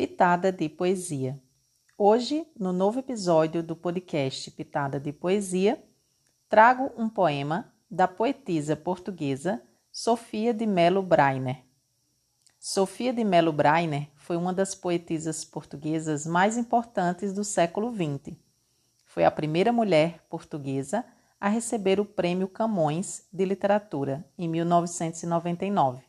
Pitada de Poesia. Hoje, no novo episódio do podcast Pitada de Poesia, trago um poema da poetisa portuguesa Sofia de Melo Brainer. Sofia de Melo Brainer foi uma das poetisas portuguesas mais importantes do século XX. Foi a primeira mulher portuguesa a receber o Prêmio Camões de Literatura em 1999.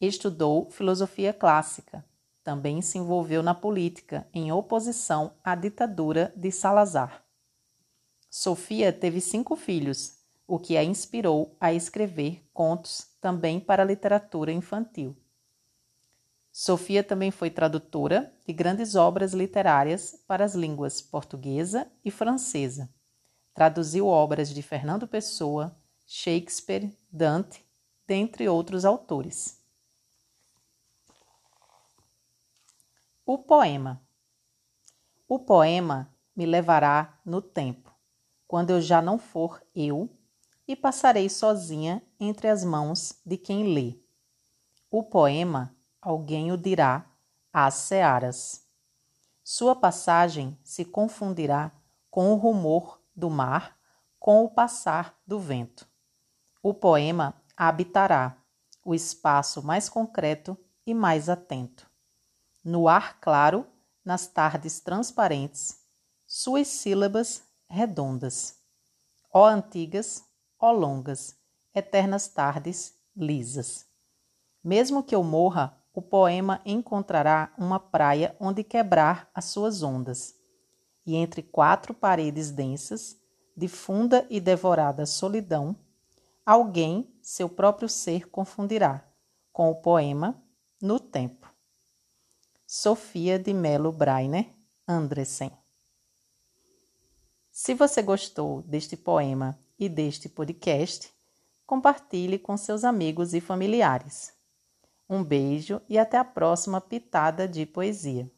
Estudou filosofia clássica. Também se envolveu na política, em oposição à ditadura de Salazar. Sofia teve cinco filhos, o que a inspirou a escrever contos também para a literatura infantil. Sofia também foi tradutora de grandes obras literárias para as línguas portuguesa e francesa. Traduziu obras de Fernando Pessoa, Shakespeare, Dante, dentre outros autores. O poema. O poema me levará no tempo, quando eu já não for eu, e passarei sozinha entre as mãos de quem lê. O poema, alguém o dirá às searas. Sua passagem se confundirá com o rumor do mar, com o passar do vento. O poema habitará o espaço mais concreto e mais atento no ar claro, nas tardes transparentes, suas sílabas redondas. Ó antigas, ó longas, eternas tardes lisas. Mesmo que eu morra, o poema encontrará uma praia onde quebrar as suas ondas. E entre quatro paredes densas, de funda e devorada solidão, alguém seu próprio ser confundirá com o poema no tempo. Sofia de Melo Brainer Andressen. Se você gostou deste poema e deste podcast, compartilhe com seus amigos e familiares. Um beijo e até a próxima pitada de poesia.